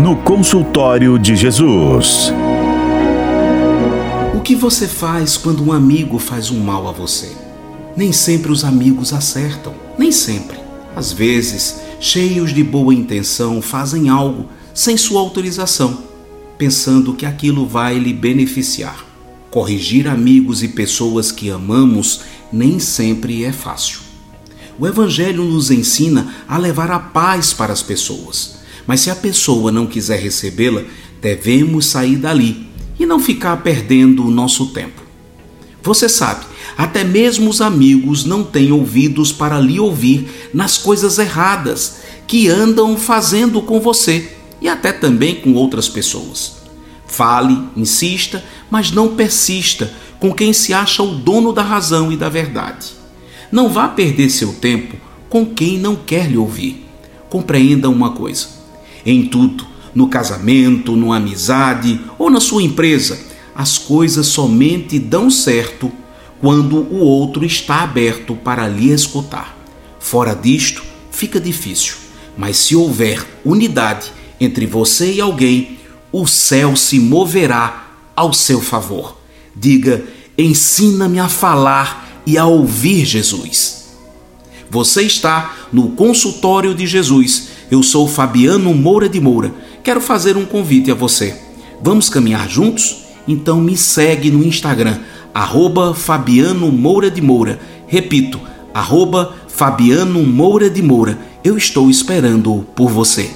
no consultório de Jesus. O que você faz quando um amigo faz um mal a você? Nem sempre os amigos acertam, nem sempre. Às vezes, cheios de boa intenção, fazem algo sem sua autorização, pensando que aquilo vai lhe beneficiar. Corrigir amigos e pessoas que amamos nem sempre é fácil. O Evangelho nos ensina a levar a paz para as pessoas, mas se a pessoa não quiser recebê-la, devemos sair dali e não ficar perdendo o nosso tempo. Você sabe, até mesmo os amigos não têm ouvidos para lhe ouvir nas coisas erradas que andam fazendo com você e até também com outras pessoas. Fale, insista, mas não persista com quem se acha o dono da razão e da verdade. Não vá perder seu tempo com quem não quer lhe ouvir. Compreenda uma coisa: em tudo, no casamento, numa amizade ou na sua empresa, as coisas somente dão certo quando o outro está aberto para lhe escutar. Fora disto, fica difícil, mas se houver unidade entre você e alguém, o céu se moverá ao seu favor. Diga: ensina-me a falar e a ouvir Jesus. Você está no consultório de Jesus. Eu sou Fabiano Moura de Moura quero fazer um convite a você. Vamos caminhar juntos? Então me segue no Instagram, arroba Fabiano Moura de Moura. Repito, arroba Fabiano Moura de Moura. Eu estou esperando por você.